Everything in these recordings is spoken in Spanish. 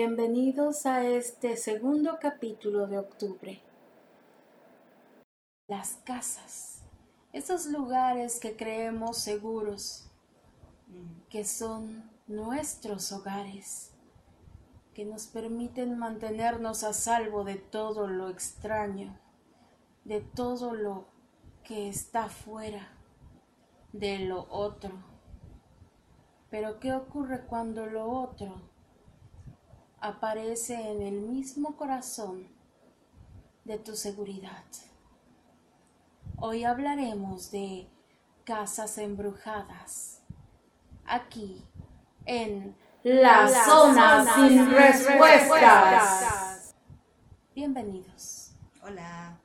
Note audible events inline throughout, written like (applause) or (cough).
bienvenidos a este segundo capítulo de octubre. Las casas, esos lugares que creemos seguros, que son nuestros hogares, que nos permiten mantenernos a salvo de todo lo extraño, de todo lo que está fuera, de lo otro. Pero ¿qué ocurre cuando lo otro aparece en el mismo corazón de tu seguridad? Hoy hablaremos de casas embrujadas. Aquí, en la, zona, sin respuestas. Bienvenidos. Hola.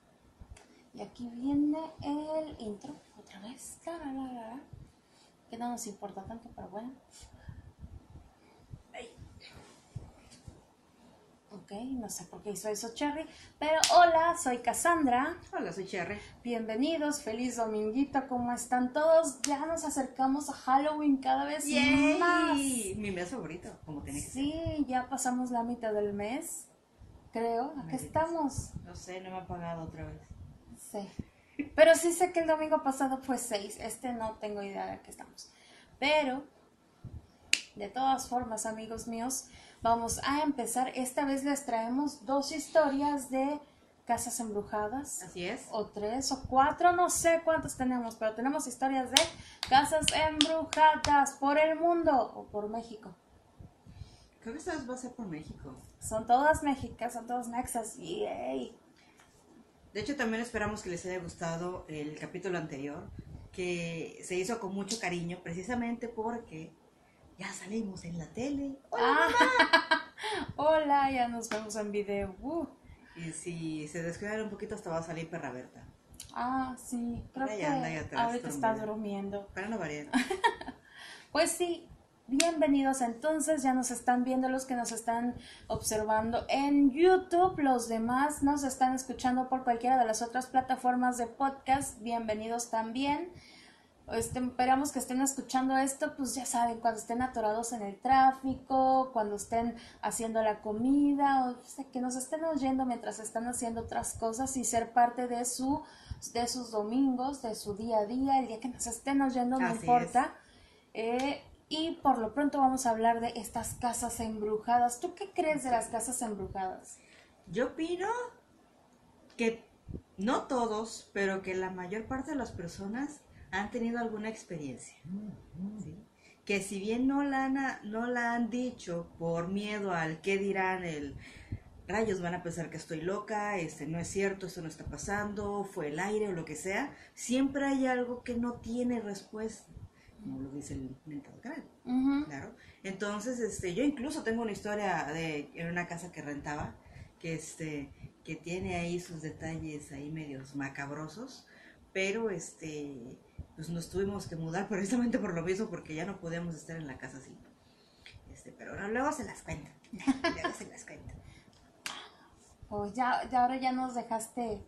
Y aquí viene el intro, otra vez. Que no nos importa tanto, pero bueno. Ok, no sé por qué hizo eso Cherry. Pero hola, soy Cassandra. Hola, soy Cherry. Bienvenidos, feliz dominguito, ¿cómo están todos? Ya nos acercamos a Halloween cada vez más. Mi mes favorito, como tiene que Sí, ya pasamos la mitad del mes, creo. ¿A qué estamos? No sé, no me ha pagado otra vez. Sí. Pero sí sé que el domingo pasado fue 6. Este no tengo idea de qué estamos. Pero, de todas formas, amigos míos, vamos a empezar. Esta vez les traemos dos historias de casas embrujadas. Así es. O tres o cuatro, no sé cuántas tenemos, pero tenemos historias de casas embrujadas por el mundo o por México. Creo que esta vez va a ser por México. Son todas Méxicas, son todas Nexas. Yay. De hecho, también esperamos que les haya gustado el capítulo anterior, que se hizo con mucho cariño, precisamente porque ya salimos en la tele. ¡Hola! (laughs) Hola, ya nos vemos en video. Uh. Y si se descuidan un poquito, hasta va a salir Perra Berta. Ah, sí, creo Ella que anda ahí atrás, ahorita está durmiendo. Para no variar. (laughs) Pues sí, bienvenidos entonces, ya nos están viendo los que nos están observando en YouTube, los demás nos están escuchando por cualquiera de las otras plataformas de podcast, bienvenidos también. Este, esperamos que estén escuchando esto, pues ya saben, cuando estén atorados en el tráfico, cuando estén haciendo la comida, o sea, que nos estén oyendo mientras están haciendo otras cosas y ser parte de su de sus domingos, de su día a día, el día que nos estén oyendo, no Así importa. Eh, y por lo pronto vamos a hablar de estas casas embrujadas. ¿Tú qué crees de las casas embrujadas? Yo opino que no todos, pero que la mayor parte de las personas han tenido alguna experiencia. ¿sí? Que si bien no la, han, no la han dicho por miedo al qué dirán, el rayos van a pensar que estoy loca, este no es cierto, esto no está pasando, fue el aire o lo que sea, siempre hay algo que no tiene respuesta, como lo dice el. Ujú. Claro. Entonces, este, yo incluso tengo una historia de en una casa que rentaba que este que tiene ahí sus detalles ahí medios macabrosos, pero este pues nos tuvimos que mudar (laughs) precisamente por lo mismo porque ya no podíamos estar en la casa así. Este, pero no, luego se las cuento. (laughs) Luego se las cuento. Oh, ya, ya ahora ya nos dejaste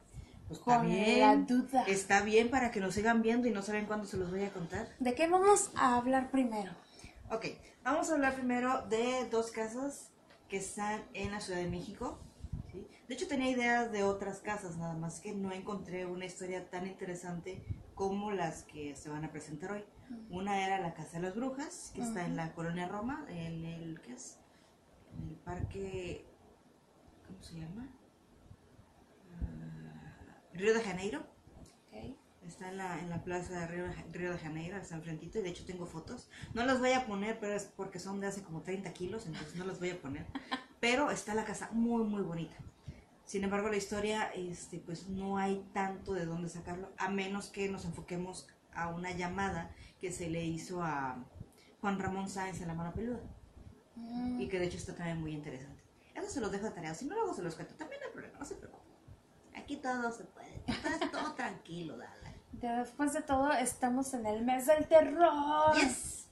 Pues está con la bien. duda. Está bien para que nos sigan viendo y no saben cuándo se los voy a contar. ¿De qué vamos a hablar primero? Ok, vamos a hablar primero de dos casas que están en la Ciudad de México. De hecho, tenía ideas de otras casas, nada más que no encontré una historia tan interesante como las que se van a presentar hoy. Una era la Casa de las Brujas, que está en la colonia Roma, en el, ¿qué es? En el parque, ¿cómo se llama? Ah, Río de Janeiro. Está en la, en la plaza de Río, de Ja- Río de Janeiro, está enfrentito, y de hecho tengo fotos. No las voy a poner, pero es porque son de hace como 30 kilos, entonces no las voy a poner. (laughs) Pero está la casa muy, muy bonita. Sin embargo, la historia, este, pues no hay tanto de dónde sacarlo, a menos que nos enfoquemos a una llamada que se le hizo a Juan Ramón Sáenz en La Mano Peluda, Mm, y que de hecho está también muy interesante. Eso se los dejo de tarea, si no luego se los cuento, también no hay problema, no se preocupen. Aquí todo se puede, todo, todo tranquilo, dale. Después de todo, estamos en el mes del terror. Yes.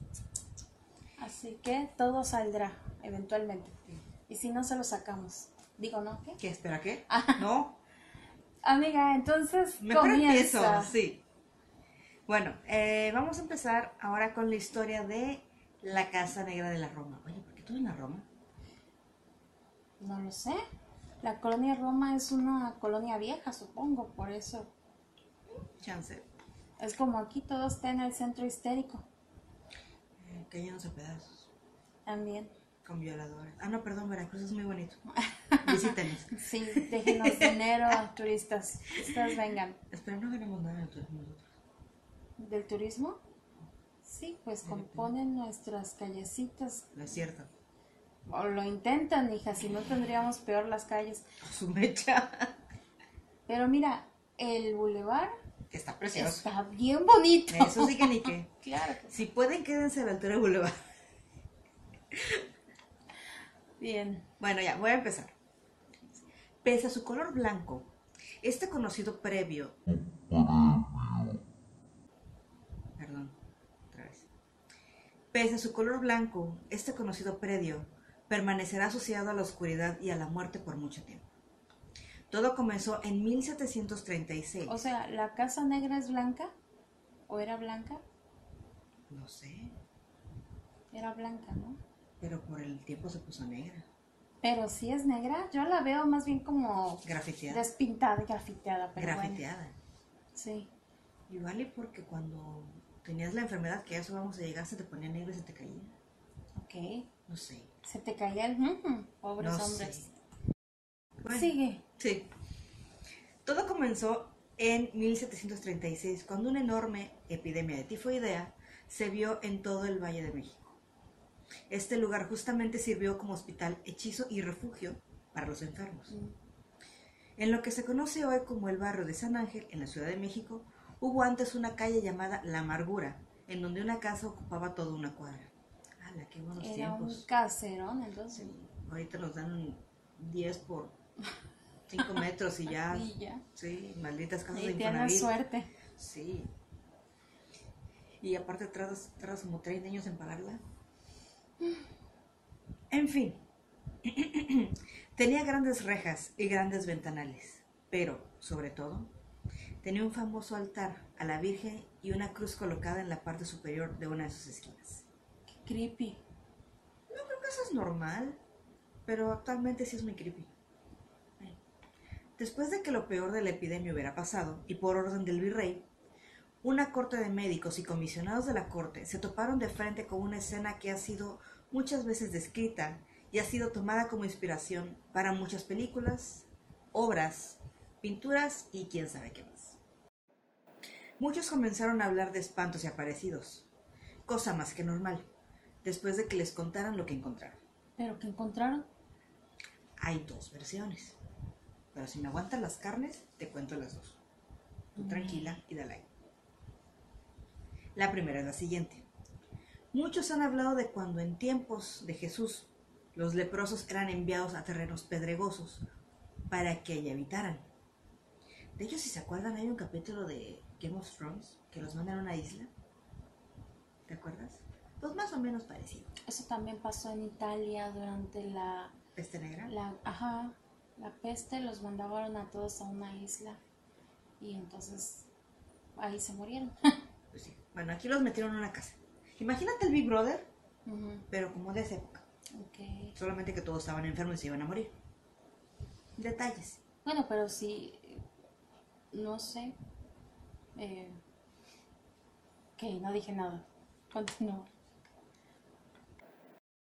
Así que todo saldrá eventualmente. Y si no, se lo sacamos. Digo, ¿no? ¿Qué? ¿Qué? ¿Espera qué? No, Amiga, entonces mejor comienza. empiezo, sí. Bueno, eh, vamos a empezar ahora con la historia de la Casa Negra de la Roma. Oye, ¿por qué tú en la Roma? No lo sé. La colonia Roma es una colonia vieja, supongo, por eso. Chance. Es como aquí todo está en el centro histérico. Eh, a pedazos. También. Con violadores. Ah, no, perdón, Veracruz es muy bonito. (laughs) Visítenos. Sí, déjenos (laughs) dinero, turistas. Ustedes vengan. Espero no ganemos nada nosotros. ¿Del turismo? Sí, pues componen nuestras callecitas. No es cierto. O lo intentan, hija, si no tendríamos peor las calles. Su mecha. Pero mira, el bulevar Que está precioso. está bien bonito. Eso sí que ni qué. (laughs) Claro que. Si pueden, quédense a la altura del boulevard. Bien. Bueno, ya, voy a empezar. Pese a su color blanco, este conocido previo. Perdón, otra vez. Pese a su color blanco, este conocido predio permanecerá asociado a la oscuridad y a la muerte por mucho tiempo. Todo comenzó en 1736. O sea, ¿la casa negra es blanca? ¿O era blanca? No sé, Era blanca, ¿no? pero por el tiempo se puso negra, Pero si es negra, yo la veo más bien como grafiteada. despintada, grafiteada. Pero bueno. grafiteada. Sí. Igual y porque cuando tenías la enfermedad que a eso vamos a llegar, se te ponía negro y se te caía. Ok. No sé. Se te caía el... Pobres No hombres. Bueno, Sigue. Sí. Todo comenzó en 1736, cuando una enorme epidemia de tifoidea se vio en todo el Valle de México. Este lugar justamente sirvió como hospital, hechizo y refugio para los enfermos. Mm. En lo que se conoce hoy como el barrio de San Ángel, en la Ciudad de México, hubo antes una calle llamada La Amargura, en donde una casa ocupaba toda una cuadra. ¡Hala, qué buenos Era un tiempos! caserón, entonces. Sí, ahorita nos dan 10 por 5 (laughs) metros y ya. Y ya. Sí, malditas casas Y de Infonavit. suerte. Sí. Y aparte tardas, tardas como 30 años en pagarla. En fin. (clears throat) tenía grandes rejas y grandes ventanales, pero, sobre todo, tenía un famoso altar a la Virgen y una cruz colocada en la parte superior de una de sus esquinas. Qué creepy. Yo creo que eso es normal, pero actualmente sí es muy creepy. Después de que lo peor de la epidemia hubiera pasado, y por orden del virrey, una corte de médicos y comisionados de la corte se toparon de frente con una escena que ha sido muchas veces descrita y ha sido tomada como inspiración para muchas películas, obras, pinturas y quién sabe qué más. Muchos comenzaron a hablar de espantos y aparecidos, cosa más que normal, después de que les contaran lo que encontraron. ¿Pero qué encontraron? Hay dos versiones. Pero si me aguantan las carnes, te cuento las dos. Tú Mm. tranquila y dale. La primera es la siguiente. Muchos han hablado de cuando en tiempos de Jesús los leprosos eran enviados a terrenos pedregosos para que allí habitaran. De hecho, si se acuerdan, hay un capítulo de Game of Thrones que los mandan a una isla. ¿Te acuerdas? Pues más o menos parecido. Eso también pasó en Italia durante la, Peste negra. la, ajá, la peste. Los mandaron a todos a una isla y entonces ahí se murieron. (laughs) Pues sí. Bueno, aquí los metieron en una casa. Imagínate el Big Brother, pero como de esa época. ok. Solamente que todos estaban enfermos y se iban a morir. Detalles. Bueno, pero sí, no sé. Eh, ok, no dije nada. Continúa.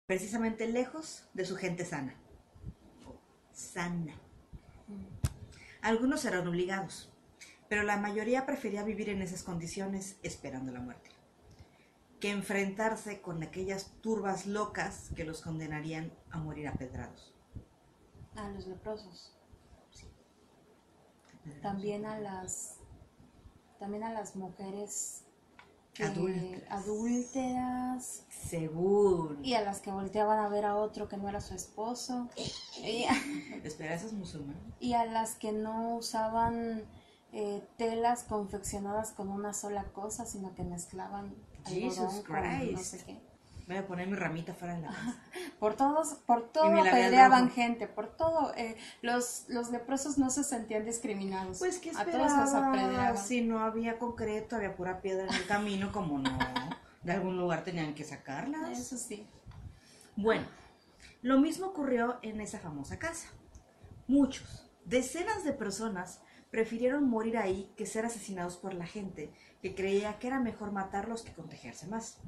Precisamente lejos de su gente sana. Sana. Algunos eran obligados, pero la mayoría prefería vivir en esas condiciones esperando la muerte, que enfrentarse con aquellas turbas locas que los condenarían a morir apedrados. A los leprosos. Apedrados. También a las también a las mujeres que- Adúlteras. adúlteras Según. y a las que volteaban a ver a otro que no era su esposo (laughs) Espera, ¿eso es musulmán? y a las que no usaban eh, telas confeccionadas con una sola cosa sino que mezclaban Jesus con no Christ. sé qué Voy a poner mi ramita fuera de la casa. (laughs) por todos por todo rojo. gente por todo eh, los los leprosos no se sentían discriminados Pues que a todos los apedreaban si no había concreto, había pura piedra en el camino, como no, de algún lugar tenían que sacarlas. eso sí Bueno, Lo mismo ocurrió en esa famosa casa. Muchos, decenas de personas prefirieron morir ahí que ser asesinados por la gente que creía que era mejor matarlos que contagiarse más.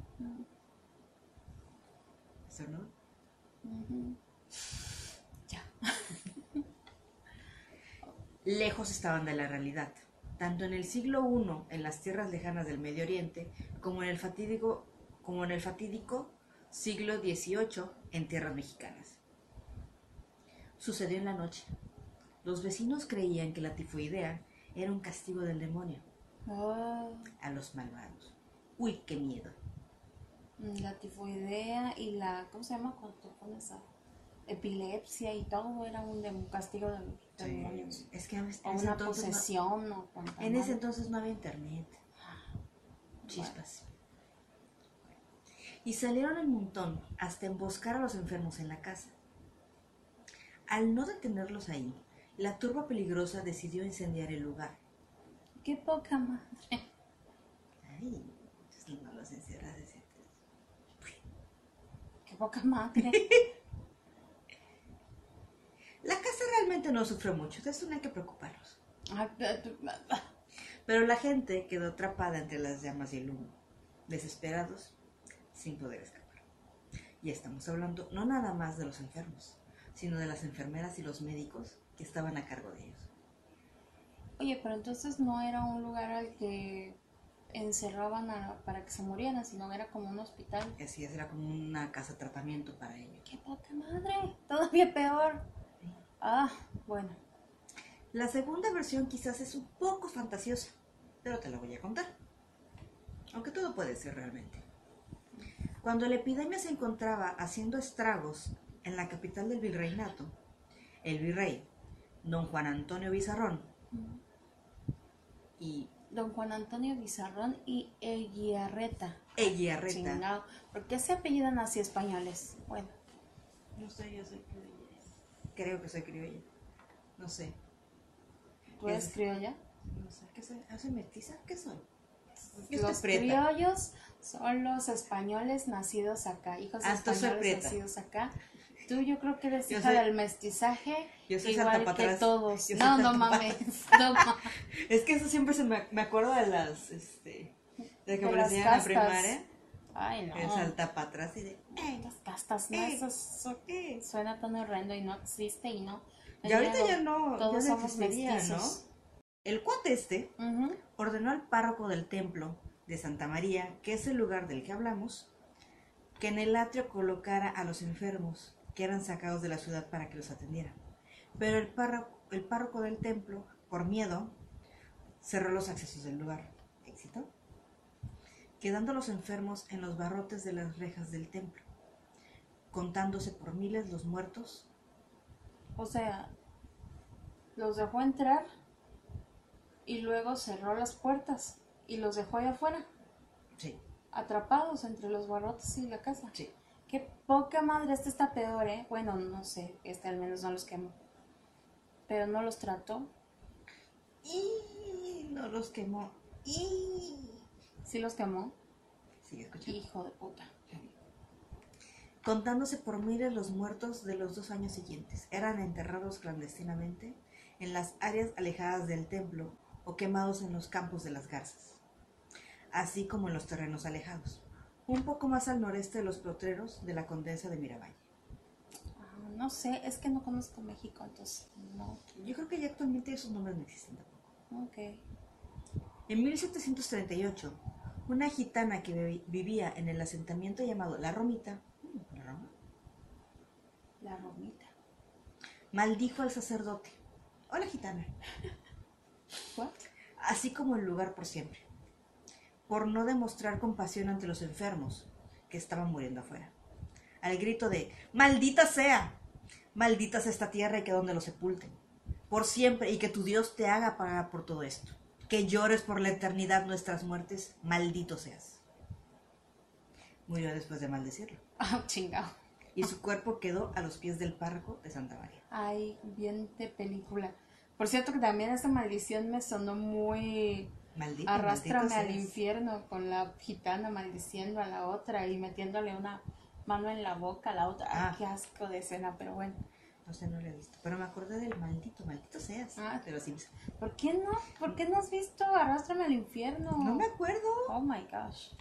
¿Eso no? Ya. (laughs) Lejos estaban de la realidad, tanto en el siglo I en las tierras lejanas del Medio Oriente como en el fatídico, como en el fatídico siglo XVIII en tierras mexicanas. Sucedió en la noche. Los vecinos creían que la tifoidea era un castigo del demonio Ah, a los malvados. Uy, qué miedo. la tifoidea y la, ¿cómo se llama? Cuando te pones a epilepsia y todo era un, dem- castigo de los demonios. Es que O una entonces no- posesión o cuanta en ese entonces no había internet. Chispas. Y salieron en montón hasta emboscar a los enfermos en la casa. Al no detenerlos ahí, la turba peligrosa decidió incendiar el lugar. Qué poca madre. Ay, entonces no los encierras Qué poca madre. (laughs) La casa realmente no sufrió mucho, de eso no hay que preocuparnos. Pero la gente quedó atrapada entre las llamas y el humo, desesperados, sin poder escapar. Y estamos hablando no nada más de los enfermos, sino de las enfermeras y los médicos que estaban a cargo de ellos. Oye, pero entonces no era un lugar al que encerraban a- para que se murieran, sino era como un hospital. Así es, era como una casa de tratamiento para ellos. ¡Qué poca madre! Todavía peor. Ah, bueno. La segunda versión quizás es un poco fantasiosa, pero te la voy a contar. Aunque todo puede ser realmente. Cuando la epidemia se encontraba haciendo estragos en la capital del virreinato, el virrey, don Juan Antonio Bizarrón, y Don Juan Antonio Bizarrón y Eguiarreta. Eguiarreta. ¿Por qué se apellidan así españoles? Bueno, No sé, yo soy criolla. Creo que soy criolla. No sé. ¿tú eres Es- criolla? No sé. ¿Qué soy? ¿Ah, soy mestiza? ¿Qué soy? Yo Los criollos son los españoles nacidos acá, hijos de Ah, españoles nacidos acá. Tú yo creo que eres Yo hija soy- del mestizaje, Yo soy igual que todos. Yo No, no mames. (laughs) No mames. Es que eso siempre se me, me acuerdo de las, este, de que De me las enseñan en la primaria. Ay, no. El salta para atrás y de, "Ey, Las castas, no, eso, eso eh". suena tan horrendo y no existe y no. Y ahorita ya no, Todos ya somos mestizos. ¿no? El cuate este ordenó al párroco del templo de Santa María, que es el lugar del que hablamos, que en el atrio colocara a los enfermos que eran sacados de la ciudad para que los atendiera. Pero el párroco, el párroco del templo, por miedo, cerró los accesos del lugar. ¿Éxito? Quedando los enfermos en los barrotes de las rejas del templo, contándose por miles los muertos. O sea, los dejó entrar y luego cerró las puertas y los dejó allá afuera, Sí, atrapados entre los barrotes y la casa. sí. Qué poca madre, este está peor, ¿eh? Bueno, no sé, este al menos no los quemó. Pero no los trató. Y no los quemó. Y Sí los quemó. sigue escuchando. Hijo de puta. Contándose por miles los muertos de los dos años siguientes, eran enterrados clandestinamente en las áreas alejadas del templo o quemados en los campos de las garzas, así como en los terrenos alejados, un poco más al noreste de los potreros de la Condesa de Miravalle. Ah, no sé, es que no conozco México, entonces no. Yo creo que ya actualmente esos nombres no existen tampoco. Ok. En 1738, una gitana que vi- vivía en el asentamiento llamado La Romita, La Roma, La romita. maldijo al sacerdote. Hola gitana. (laughs) ¿What? así como el lugar por siempre, por no demostrar compasión ante los enfermos que estaban muriendo afuera. Al grito de ¡Maldita sea! Maldita sea esta tierra y que donde lo sepulten. Por siempre y que tu Dios te haga pagar por todo esto. Que llores por la eternidad nuestras muertes, maldito seas. Murió después de maldecirlo. (laughs) Ah, chingado. Y su cuerpo quedó a los pies del párroco de Santa María. Ay, bien de película. Por cierto que también esta maldición me sonó muy... Maldito. Arrástrame maldito al seas. infierno con la gitana maldiciendo a la otra y metiéndole una mano en la boca, la otra. Ay, Ah. qué asco de escena, pero bueno. No sé, no lo he visto. Pero me acordé del maldito, maldito seas. Ah. Los Simpsons. ¿Por qué no? ¿Por qué no has visto Arrástrame al infierno? No me acuerdo. Oh my gosh.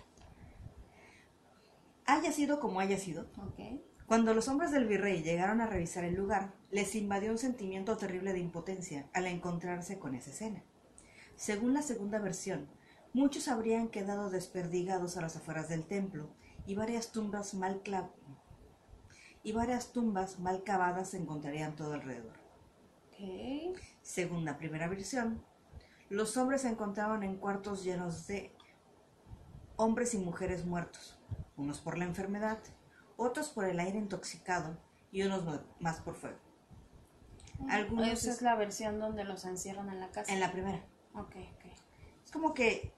Haya sido como haya sido. Ok. Cuando los hombres del virrey llegaron a revisar el lugar, les invadió un sentimiento terrible de impotencia al encontrarse con esa escena. Según la segunda versión, muchos habrían quedado desperdigados a las afueras del templo y varias tumbas mal y varias tumbas mal cavadas se encontrarían todo alrededor. Según la primera versión, los hombres se encontraban en cuartos llenos de hombres y mujeres muertos, unos por la enfermedad, otros por el aire intoxicado y unos más por fuego. Algunos Esa es- es la versión donde los encierran en la casa. En la primera. Ok, ok. Es como que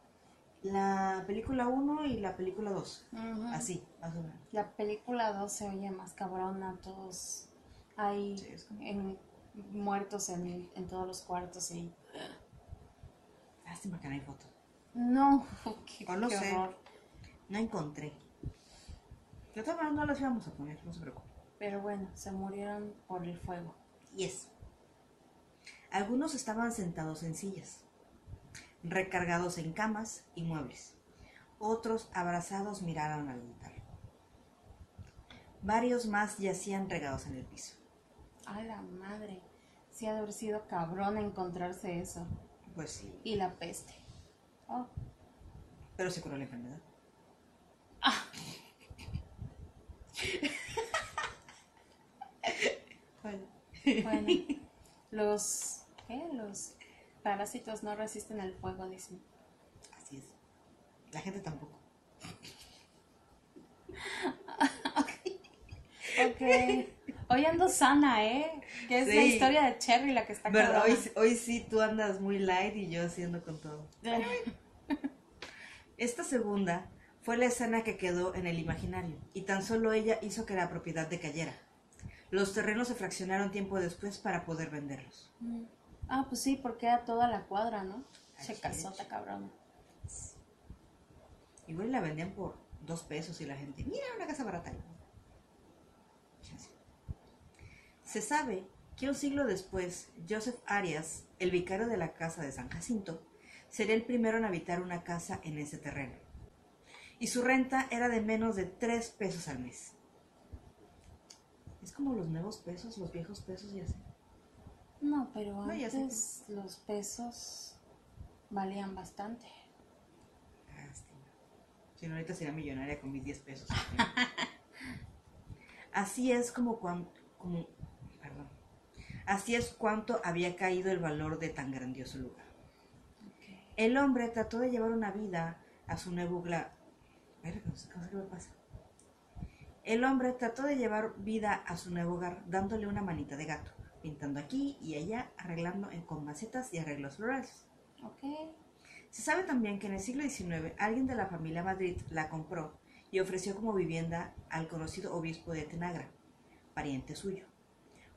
la película 1 y la película 2. Ujú. Así, más o menos. La película 2 se oye más cabrona, todos Sí, como- en- muertos en, en todos los cuartos y... Lástima que no hay fotos. No, (laughs) qué, O no qué sé. horror. No encontré. De todas maneras no las íbamos a poner, no se preocupe. Pero bueno, se murieron por el fuego. Yes. Algunos estaban sentados en sillas, recargados en camas y muebles. Otros abrazados miraron al altar. Varios más yacían regados en el piso. A la madre. Sí ha de haber sido cabrón encontrarse eso. Pues sí, Y la peste. Oh, pero se curó la enfermedad. (laughs) Bueno. bueno. los... ¿Qué? Los parásitos no resisten el fuego, dicen. Así es. La gente tampoco. (laughs) Ok. Hoy ando sana, ¿eh? Que es la historia de Cherry la que está cabrona. Hoy, hoy sí tú andas muy light y yo haciendo con todo. (laughs) Esta segunda fue la escena que quedó en el imaginario y tan solo ella hizo que la propiedad decayera. Los terrenos se fraccionaron tiempo después para poder venderlos. Mm. Ah, pues sí, porque era toda la cuadra, ¿no? Así Se casota, es. cabrón. Igual la vendían por dos pesos y la gente, mira una casa barata. Se sabe que un siglo después, Joseph Arias, el vicario de la casa de San Jacinto, sería el primero en habitar una casa en ese terreno. Y su renta era de menos de tres pesos al mes. Es como los nuevos pesos, los viejos pesos y así. No, pero No, antes los pesos valían bastante. Lástima. Si no, ahorita sería millonaria con mis 10 pesos. (laughs) Así es como cuan- como, perdón. Así es cuánto había caído el valor de tan grandioso lugar. El hombre trató de llevar una vida a su nuevo. El hombre trató de llevar vida a su nuevo hogar dándole una manita de gato, pintando aquí y allá, arreglando con macetas y arreglos florales. Ok. Se sabe también que en el siglo XIX alguien de la familia Madrid la compró y ofreció como vivienda al conocido obispo de Tenagra, pariente suyo,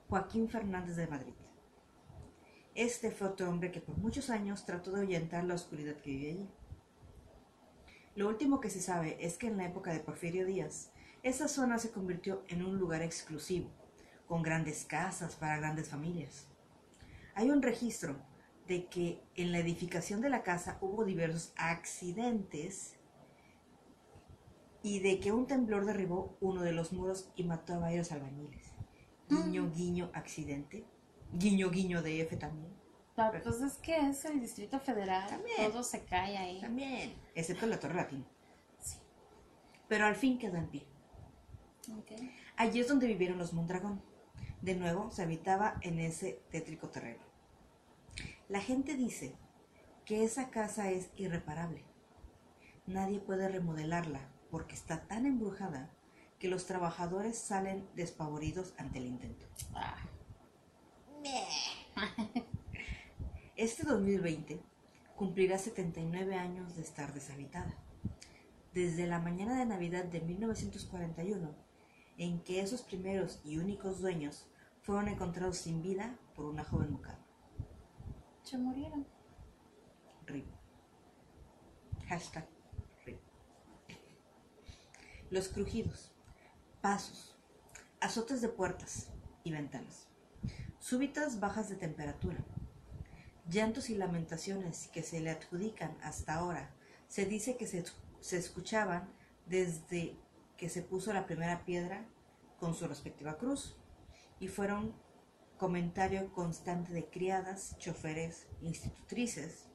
Joaquín Fernández de Madrid. Este fue otro hombre que por muchos años trató de ahuyentar la oscuridad que vivía allí. Lo último que se sabe es que en la época de Porfirio Díaz, esa zona se convirtió en un lugar exclusivo, con grandes casas para grandes familias. Hay un registro de que en la edificación de la casa hubo diversos accidentes y de que un temblor derribó uno de los muros y mató a varios albañiles. Guiño, guiño, accidente. Guiño, guiño de F también. Ah, Pues es que es el Distrito Federal. También. Todo se cae ahí. También. Excepto la Torre Latina. Sí. Pero al fin quedó en pie. Ok. Allí es donde vivieron los Mondragón. De nuevo se habitaba en ese tétrico terreno. La gente dice que esa casa es irreparable. Nadie puede remodelarla porque está tan embrujada que los trabajadores salen despavoridos ante el intento. Ah, (laughs) Este 2020 cumplirá 79 años de estar deshabitada. Desde la mañana de Navidad de 1941, en que esos primeros y únicos dueños fueron encontrados sin vida por una joven mucama. se murieron. RIP. Hashtag RIP. Los crujidos. pasos, azotes de puertas y ventanas, súbitas bajas de temperatura, llantos y lamentaciones que se le adjudican hasta ahora. Se dice que se, se escuchaban desde que se puso la primera piedra con su respectiva cruz y fueron comentario constante de criadas, choferes, institutrices,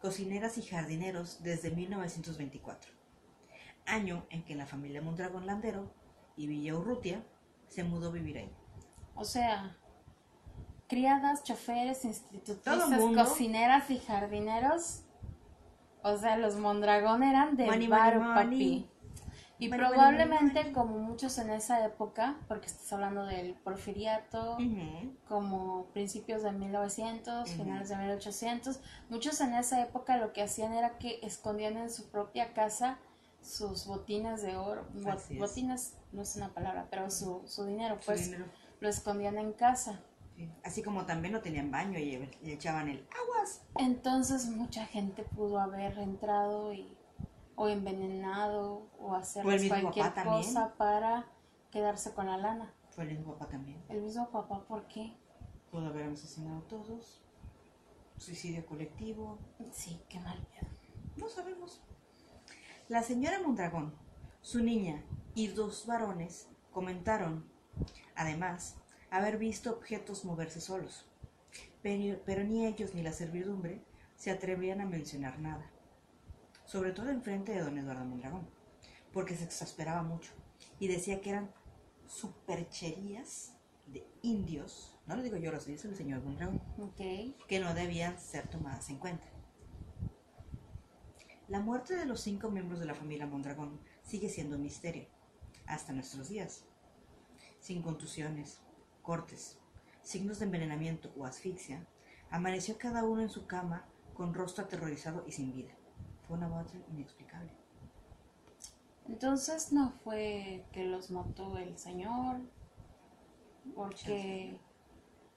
cocineras y jardineros desde 1924, año en que la familia Mondragón Landero y Villa Urrutia se mudó a vivir ahí. O sea, criadas, choferes, institutrices, cocineras y jardineros. O sea, los Mondragón eran de Money, varo, money, money. papi. Y money, probablemente money, money. como muchos en esa época, porque estás hablando del porfiriato, Ujú. como principios de 1900, Ujú. finales de 1800, muchos en esa época lo que hacían era que escondían en su propia casa sus botines de oro, Bo- Así es. botines no es una palabra, pero su, su dinero, Su pues dinero. lo escondían en casa. Sí. Así como también no tenían baño y le echaban el aguas. Entonces mucha gente pudo haber entrado y o envenenado o hacer cualquier papá también. cosa para quedarse con la lana. Fue el mismo papá también. El mismo papá, ¿por qué? Pudo haber asesinado a todos. Suicidio colectivo. Sí, qué mal. No sabemos. La señora Mondragón, su niña y dos varones comentaron, además, haber visto objetos moverse solos. Pero, pero ni ellos ni la servidumbre se atrevían a mencionar nada. Sobre todo en frente de don Eduardo Mondragón, porque se exasperaba mucho y decía que eran supercherías de indios. No lo digo yo, lo dice el señor Mondragón que no debían ser tomadas en cuenta. La muerte de los cinco miembros de la familia Mondragón sigue siendo un misterio, hasta nuestros días. Sin contusiones, cortes, signos de envenenamiento o asfixia, amaneció cada uno en su cama con rostro aterrorizado y sin vida. Fue una muerte inexplicable. Entonces no fue que los mató el señor, porque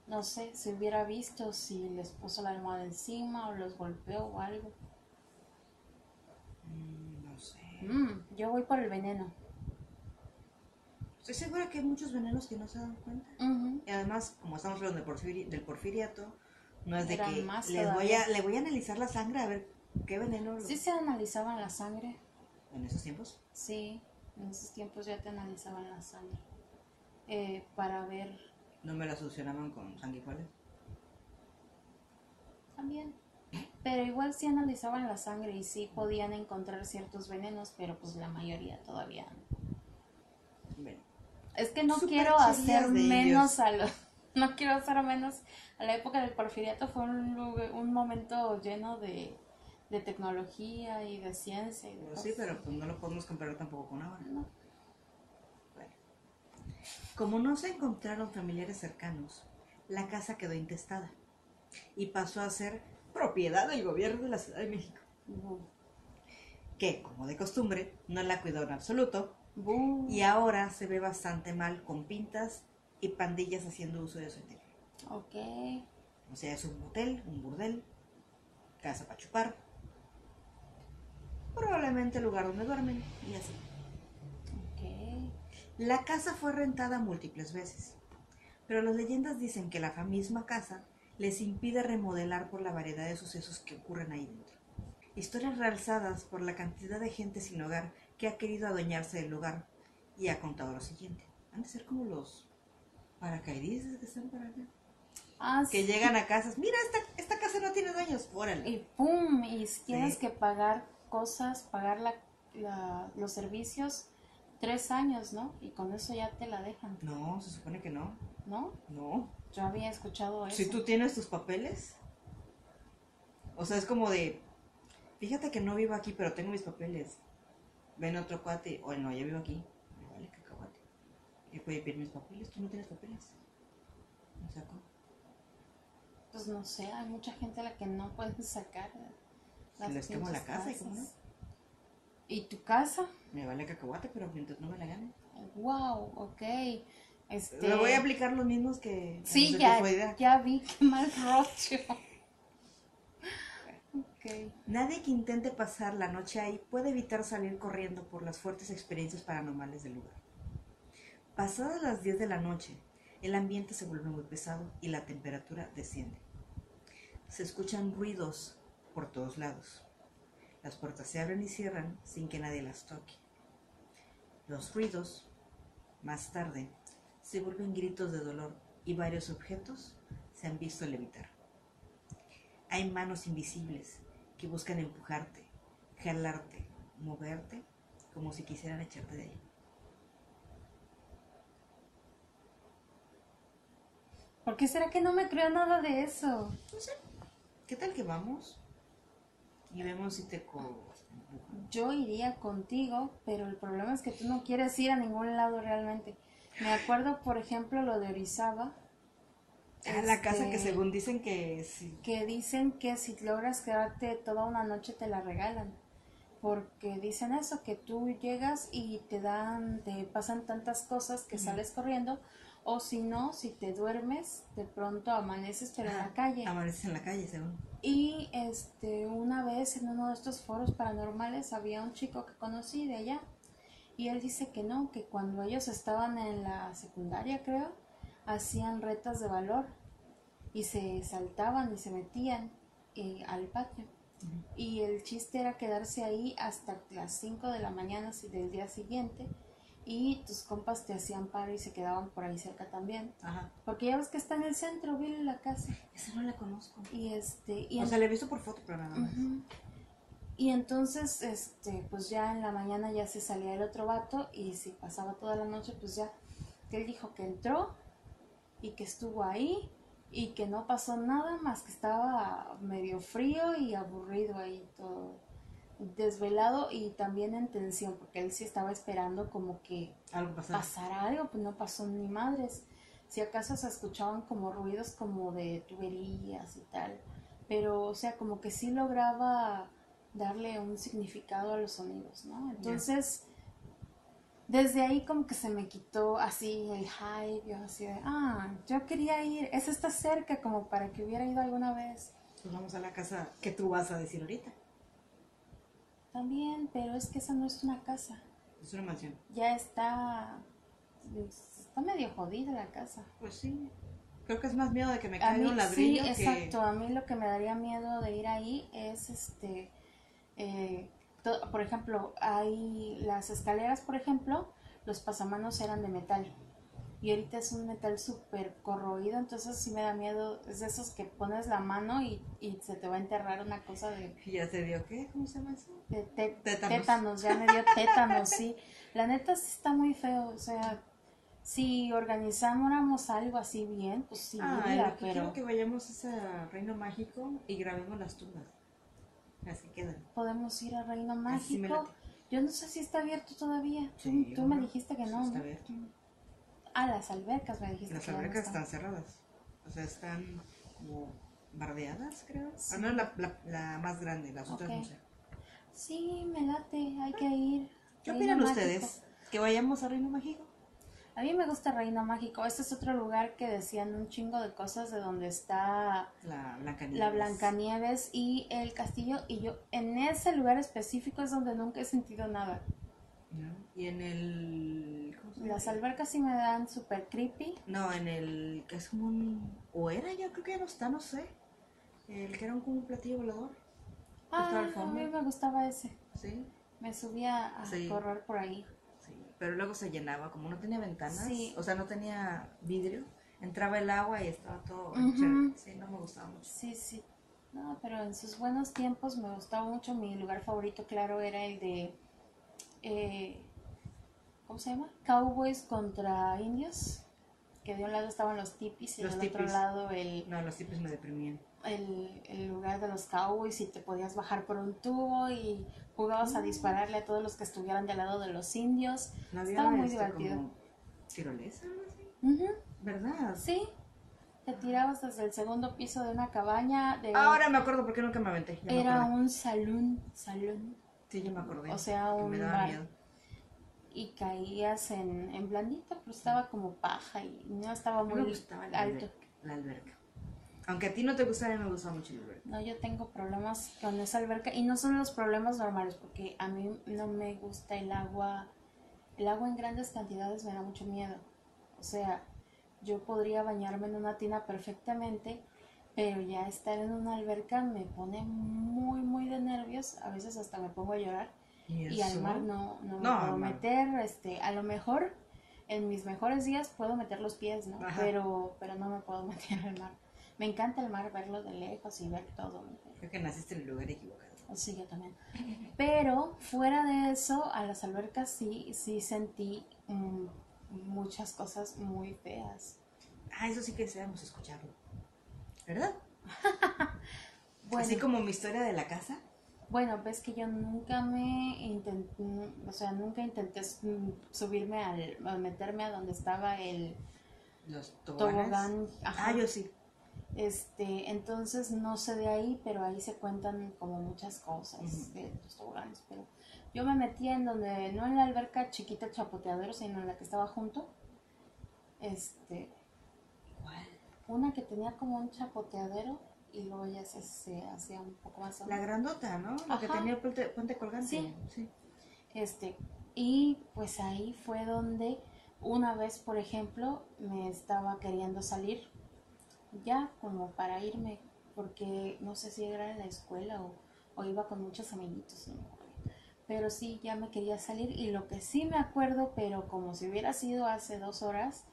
no sé, si hubiera visto si les puso la almohada encima o los golpeó o algo. Mm, no sé. Mm, yo voy por el veneno. Estoy segura que hay muchos venenos que no se dan cuenta. Y además, como estamos hablando del, porfiri- del porfiriato, no es de que les voy, todavía. a, le voy a analizar la sangre a ver qué veneno Sí se analizaban la sangre, en esos tiempos. sí, en esos tiempos ya te analizaban la sangre. Eh, para ver No me la solucionaban con sanguijuelas. también. Pero igual sí analizaban la sangre y sí podían encontrar ciertos venenos, pero pues la mayoría todavía no. Bueno, Es que no quiero hacer menos a lo, (laughs) no quiero hacer menos a la época del porfiriato fue un, lugar- un momento lleno de, de tecnología y de ciencia y de pues sí, pero pues no lo podemos comparar tampoco con ahora. No. Bueno. Como no se encontraron familiares cercanos, la casa quedó intestada y pasó a ser propiedad del gobierno de la Ciudad de México, que, como de costumbre, no la cuidó en absoluto y ahora se ve bastante mal con pintas y pandillas haciendo uso de su interior. Ok. O sea, es un motel, un burdel, casa para chupar, probablemente el lugar donde duermen y así. Ok. La casa fue rentada múltiples veces, pero las leyendas dicen que la misma casa les impide remodelar por la variedad de sucesos que ocurren ahí dentro. Historias realzadas por la cantidad de gente sin hogar que ha querido adueñarse del lugar y ha contado lo siguiente. Han de ser como los paracaidistas que están para acá. Ah, Que sí. llegan a casas, mira, esta, esta casa no tiene dueños, órale. Y pum, y tienes Sí. que pagar cosas, pagar la, la- los servicios, tres años, ¿no? Y con eso ya te la dejan, No, se supone que no. ¿no? No. Yo había escuchado eso. Si tú tienes tus papeles, o sea, es como de, fíjate que no vivo aquí, pero tengo mis papeles. Ven otro cuate, o no, yo vivo aquí. Me vale cacahuate. Yo puedo pedir mis papeles, tú no tienes papeles. Me saco. Pues no sé, hay mucha gente a la que no pueden sacar. Se les quemó la casa, ¿y cómo no? ¿Y tu casa? Me vale cacahuate, pero mientras no me la gane. Wow, ok. Este... Le voy a aplicar los mismos que... Sí, ya, ya vi, (laughs) qué mal rollo. ok. Nadie que intente pasar la noche ahí puede evitar salir corriendo por las fuertes experiencias paranormales del lugar. Pasadas las 10 de la noche, el ambiente se vuelve muy pesado y la temperatura desciende. Se escuchan ruidos por todos lados. Las puertas se abren y cierran sin que nadie las toque. Los ruidos, más tarde, se vuelven gritos de dolor y varios objetos se han visto levitar. Hay manos invisibles que buscan empujarte, jalarte, moverte, como si quisieran echarte de ahí. ¿Por qué será que no me creo nada de eso? No sé, ¿qué tal que vamos? Y vemos si te co... Yo iría contigo, pero el problema es que tú no quieres ir a ningún lado realmente. Me acuerdo, por ejemplo, lo de Orizaba. A la casa que Este, según dicen que sí. que dicen que si logras quedarte toda una noche te la regalan. Porque dicen eso, que tú llegas y te dan, te pasan tantas cosas que Ujú. sales corriendo, o si no, si te duermes, de pronto amaneces pero en Ajá, la calle. Amaneces en la calle, según. Y este, una vez en uno de estos foros paranormales había un chico que conocí de allá y él dice que no, que cuando ellos estaban en la secundaria, creo, hacían retas de valor y se saltaban y se metían eh, al patio. Y el chiste era quedarse ahí hasta las 5 de la mañana del día siguiente y tus compas te hacían paro y se quedaban por ahí cerca también. Ajá. Porque ya ves que está en el centro, vi la casa. Esa no la conozco. Y este, y o en- sea, la he visto por foto, pero nada más. Y entonces, este, pues ya en la mañana ya se salía el otro vato y si pasaba toda la noche, pues ya, que él dijo que entró y que estuvo ahí y que no pasó nada más que estaba medio frío y aburrido ahí todo desvelado y también en tensión porque él sí estaba esperando como que Algo pasara algo, pues no pasó ni madres. Si acaso se escuchaban como ruidos como de tuberías y tal, pero o sea, como que sí lograba darle un significado a los sonidos, ¿no? Entonces, desde ahí como que se me quitó así el hype, yo así de, ah, yo quería ir, eso está cerca como para que hubiera ido alguna vez. Pues vamos a la casa que tú vas a decir ahorita. También, pero es que esa no es una casa, Es una mansión. ya está, está medio jodida la casa. Pues sí. Creo que es más miedo de que me caiga mí, un ladrillo sí, que... exacto. A mí lo que me daría miedo de ir ahí es, este, eh, por ejemplo, hay las escaleras, por ejemplo, los pasamanos eran de metal. Y ahorita es un metal súper corroído, entonces sí me da miedo. Es de esos que pones la mano y, y se te va a enterrar una cosa de, ya te dio, ¿qué? ¿Cómo se llama eso? de te- Tétanos. tétanos. Ya me dio (laughs) tétanos, sí. La neta sí está muy feo. O sea, si organizáramos algo así bien, pues sí, ah, iría, lo que pero... quiero que vayamos a Reino Mágico y grabemos las tumbas. Así quedan. podemos ir a Reino Mágico. Yo no sé si está abierto todavía. Tú- Sí, tú, me dijiste que no, ¿no? Ah, las albercas me dijiste Las no albercas están. están cerradas. O sea, están como bardeadas, creo. Sí. Ah, no, la, la, la más grande, las otras no sé. Sí, me late, hay que ir. ¿Qué Reino opinan Mágico. ustedes? ¿Que vayamos a Reino Mágico? A mí me gusta Reino Mágico. Este es otro lugar que decían un chingo de cosas de donde está La Blancanieves. la Blancanieves y el castillo. Y yo, en ese lugar específico es donde nunca he sentido nada. ¿No? Y en el... Las albercas sí me dan súper creepy. No, en el que es como un... O era ya, creo que ya no está, no sé. El que era un, como un platillo volador. Ah, a mí me gustaba ese. Sí, Me subía a Sí. correr por ahí. sí. Pero luego se llenaba, como no tenía ventanas. Sí. O sea, no tenía vidrio. Entraba el agua y estaba todo... Ujú. chévere. Sí, no me gustaba mucho. Sí, sí. No, pero en sus buenos tiempos me gustaba mucho. Mi lugar favorito, claro, era el de. Eh, ¿Cómo se llama? Cowboys contra indios. Que de un lado estaban los tipis y Los del otro tipis. lado el, No, los tipos me deprimían. el, el lugar de los cowboys y te podías bajar por un tubo y jugabas a dispararle a todos los que estuvieran del lado de los indios. No Estaba muy este, divertido. como tirolesa así. Ujú, ¿Verdad? Sí, te tirabas desde el segundo piso de una cabaña. De Ahora me acuerdo porque nunca me aventé. ya era un salón, salón. Sí, ya me acordé. o sea, un me daba miedo. y caías en, en blandito, pero estaba como paja y no estaba muy me gustaba la alto. alberca, la alberca. Aunque a ti no te gustaba, a mí me gustaba mucho la alberca. No, yo tengo problemas con esa alberca y no son los problemas normales porque a mí no me gusta el agua el agua en grandes cantidades me da mucho miedo. O sea, yo podría bañarme en una tina perfectamente, pero ya estar en una alberca me pone muy, muy de nervios. A veces hasta me pongo a llorar. Y, al mar no, no me puedo meter. Este, a lo mejor en mis mejores días puedo meter los pies, ¿no? Pero, pero no me puedo (laughs) meter al mar. Me encanta el mar, verlo de lejos y ver todo. Creo que naciste en el lugar equivocado. Sí, yo también. Pero fuera de eso, a las albercas sí, sí sentí mm, muchas cosas muy feas. Ah, eso sí que deseamos escucharlo. ¿Verdad? (laughs) Así como mi historia de la casa. Bueno, ves que yo nunca me intenté, o sea, nunca intenté subirme al, meterme a donde estaba el Los tobogán. Ah, yo sí. Este, entonces no sé de ahí, pero ahí se cuentan como muchas cosas de los toboganes. Pero yo me metí en donde, no en la alberca chiquita chapoteadero, sino en la que estaba junto. Este, una que tenía como un chapoteadero y luego ya se, hacía un poco más La grandota, ¿no? La que tenía el puente, colgante. Sí. sí. Este, y pues ahí fue donde una vez, por ejemplo, me estaba queriendo salir ya como para irme, porque no sé si era en la escuela o, o iba con muchos amiguitos, pero sí, ya me quería salir y lo que sí me acuerdo, pero como si hubiera sido hace dos horas,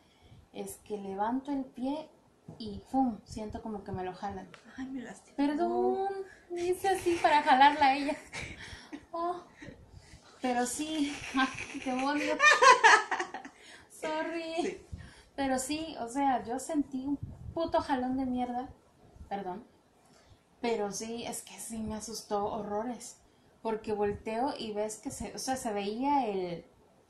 es que levanto el pie y ¡pum! Siento como que me lo jalan. Ay, me lastimó. Perdón, hice así para jalarla a ella. Oh, pero sí, (laughs) qué odio. (laughs) Sorry. Pero sí, o sea, yo sentí un puto jalón de mierda. Perdón. Pero sí, es que sí me asustó horrores. Porque volteo y ves que se, o sea, se veía el,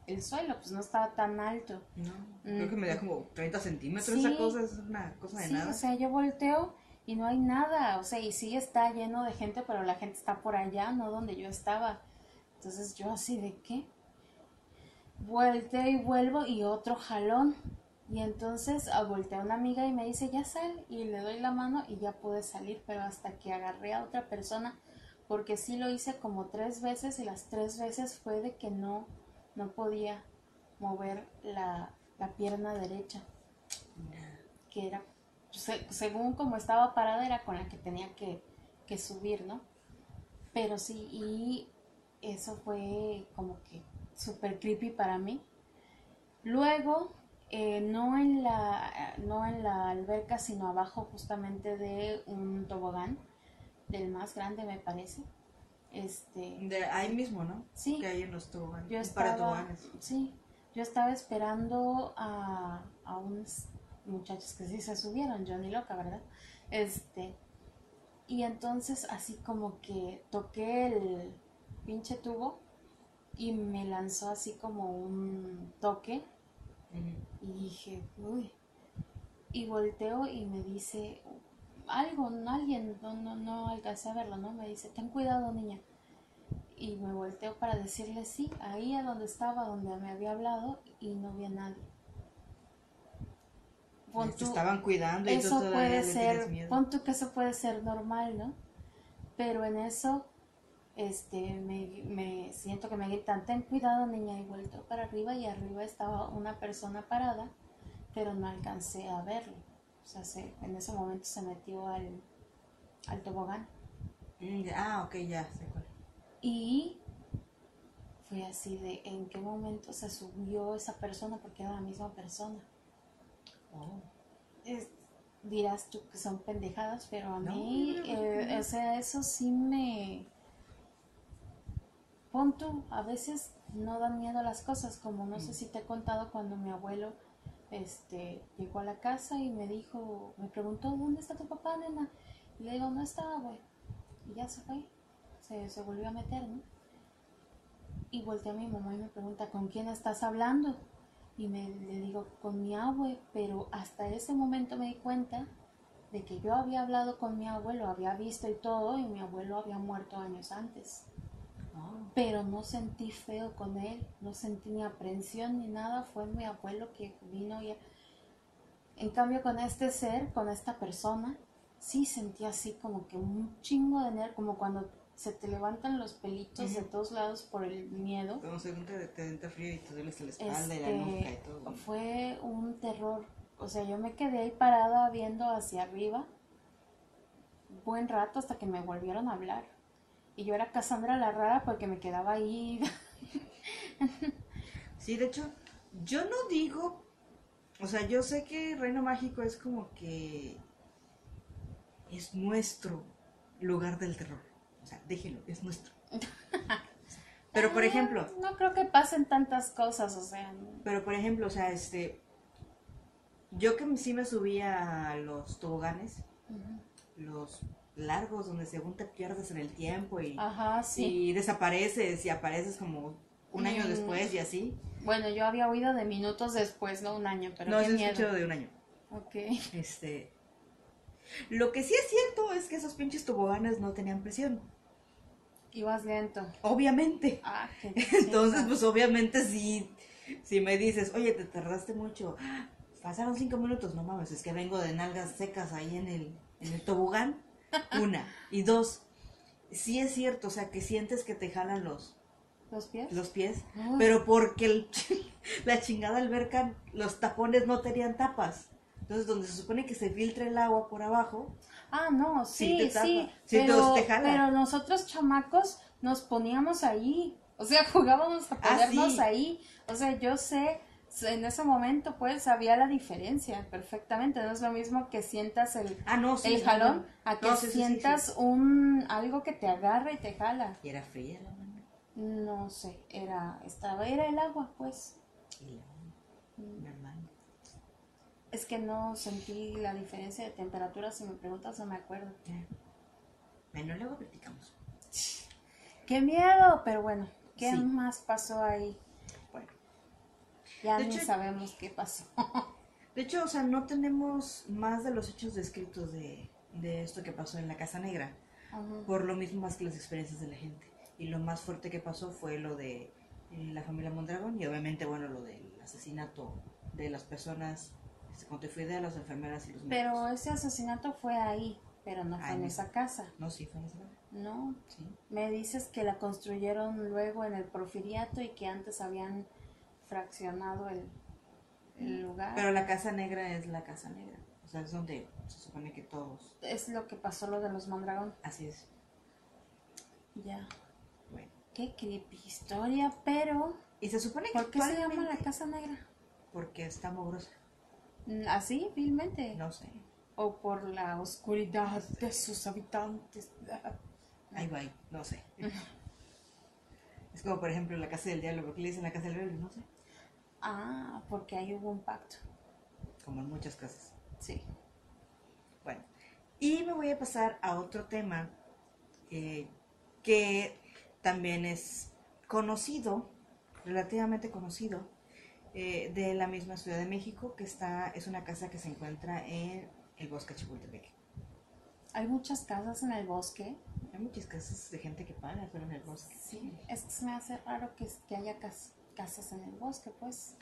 el suelo, pues no estaba tan alto. No, creo que me da como 30 centímetros, esa cosa es una cosa de nada. o sea, yo volteo y no hay nada, o sea, y sí está lleno de gente, pero la gente está por allá, no donde yo estaba. Entonces yo así de qué. Volteo y vuelvo y otro jalón. Y entonces ah, volteé a una amiga y me dice, ya sal, y le doy la mano y ya pude salir, pero hasta que agarré a otra persona, porque sí lo hice como tres veces y las tres veces fue de que no no podía mover la, pierna derecha, que era, según como estaba parada, era con la que tenía que, subir, ¿no? Pero sí, y eso fue como que súper creepy para mí. Luego, eh, no, en la, no en la alberca, sino abajo justamente de un tobogán, del más grande me parece. Este, de ahí mismo, ¿no? Sí. Que hay en los toboganes. Yo estaba, Sí, yo estaba esperando a, a unos muchachos que sí se subieron, Johnny Loca, ¿verdad? Este, y entonces así como que toqué el pinche tubo y me lanzó así como un toque y dije, uy, y volteo y me dice, algo, alguien, no, no, no alcancé a verlo, ¿no? Me dice, ten cuidado, niña. Y me volteo para decirle sí, ahí a donde estaba, donde me había hablado, y no vi a nadie. estaban cuidando y eso puede ser, pon tú que eso puede ser normal, ¿no? Pero en eso, este, me, me siento que me gritan, ten cuidado, niña, y vuelto para arriba, y arriba estaba una persona parada, pero no alcancé a verlo. O sea, se, en ese momento se metió al, al tobogán. Mm, ah, ok, ya sé cuál. Y fue así de en qué momento se subió esa persona porque era la misma persona. Oh. dirás tú que son pendejadas, pero a mí, eh, o sea, eso sí me... Pon a veces no dan miedo a las cosas, como no sé mm. si te he contado cuando mi abuelo este, llegó a la casa y me dijo, me preguntó, ¿dónde está tu papá, nena? Y le digo, no estaba, güey. Y ya se fue, se, se volvió a meter. Y volteé a mi mamá y me pregunta, ¿con quién estás hablando? Y me le digo, con mi abuelo, pero hasta ese momento me di cuenta de que yo había hablado con mi abuelo, había visto y todo, y mi abuelo había muerto años antes. Pero no sentí feo con él, no sentí ni aprensión ni nada, fue mi abuelo que vino y... En cambio con este ser, con esta persona, sí sentí así como que un chingo de nervio, como cuando se te levantan los pelitos de todos lados por el miedo. Como según te, te entra frío y te duele la espalda y la nuca y Este, todo. fue un terror. O sea, yo me quedé ahí parada viendo hacia arriba buen rato hasta que me volvieron a hablar. Y yo era Cassandra la rara porque me quedaba ahí. Sí, de hecho, yo no digo, o sea, yo sé que Reino Mágico es como que es nuestro lugar del terror. O sea, déjenlo, es nuestro. Pero por ejemplo, No creo que pasen tantas cosas, o sea. pero por ejemplo, o sea, este, yo que sí me subía a los toboganes, los largos, donde según te pierdes en el tiempo y, Ajá, sí. y desapareces y apareces como un año Mm. después y así. Bueno, yo había oído de minutos después, no un año, pero no, qué es miedo. escucho de un año. Ok. Este. Lo que sí es cierto es que esos pinches toboganes no tenían presión. Ibas lento. Obviamente. Ah, qué (laughs) Entonces, pues obviamente si, si me dices, oye, te tardaste mucho, pasaron cinco minutos, no mames, es que vengo de nalgas secas ahí en el, en el tobogán. Una. Y dos, sí es cierto, o sea, que sientes que te jalan los, ¿Los pies? los pies, pero porque el- la chingada alberca, los tapones no tenían tapas. Entonces, donde se supone que se filtra el agua por abajo, Ah, no, Sí, sí, te tapa. sí. Sí, pero, te- te jala. pero nosotros chamacos nos poníamos ahí. O sea, (laughs) jugábamos a Ah, ponernos sí. ahí. O sea, yo sé, en ese momento pues sabía la diferencia perfectamente. No es lo mismo que sientas el, Ah, no, sí. el jalón no. a que No, sí, sientas un algo que te agarra y te jala. Y era fría la mano. No sé, era, estaba, era el agua, pues. Y la Mm. mi hermano. Es que no sentí la diferencia de temperatura, si me preguntas no me acuerdo. Bueno, luego platicamos. ¡Qué miedo! Pero bueno, ¿qué más pasó ahí? Ya De ni hecho- sabemos qué pasó. De hecho, o sea, no tenemos más de los hechos descritos de, de esto que pasó en la Casa Negra. Ajá. Por lo mismo más que las experiencias de la gente. Y lo más fuerte que pasó fue lo de eh, la familia Mondragón y obviamente, bueno, lo del asesinato de las personas, este, fui de las enfermeras y los Pero médicos. ese asesinato fue ahí, pero no fue Ahí en esa casa. No, sí, fue en esa casa. No, Sí. me dices que la construyeron luego en el Porfiriato y que antes habían fraccionado el, el lugar. Pero la Casa Negra es la Casa Negra. O sea, es donde se supone que todos... Es lo que pasó lo de los Mondragón. Así es. Ya. Bueno. Qué creepy historia, pero Y se supone que ¿por qué se llama la Casa Negra? Porque está mugrosa. Mm, ¿Así, vilmente? No sé. O por la oscuridad de sus habitantes. (laughs) Ahí va, ahí, no sé. (laughs) es como, por ejemplo, la Casa del Diablo. ¿Por qué le dicen la Casa del Diablo? No sé. Ah, porque ahí hubo un pacto. Como en muchas casas. Sí. Bueno. Y me voy a pasar a otro tema eh, que también es conocido, relativamente conocido, eh, de la misma Ciudad de México, que está, es una casa que se encuentra en el bosque Chapultepec. Hay muchas casas en el bosque. Hay muchas casas de gente que paga, pero en el bosque. Sí. Es que se me hace raro que, que haya cas- casas en el bosque, pues.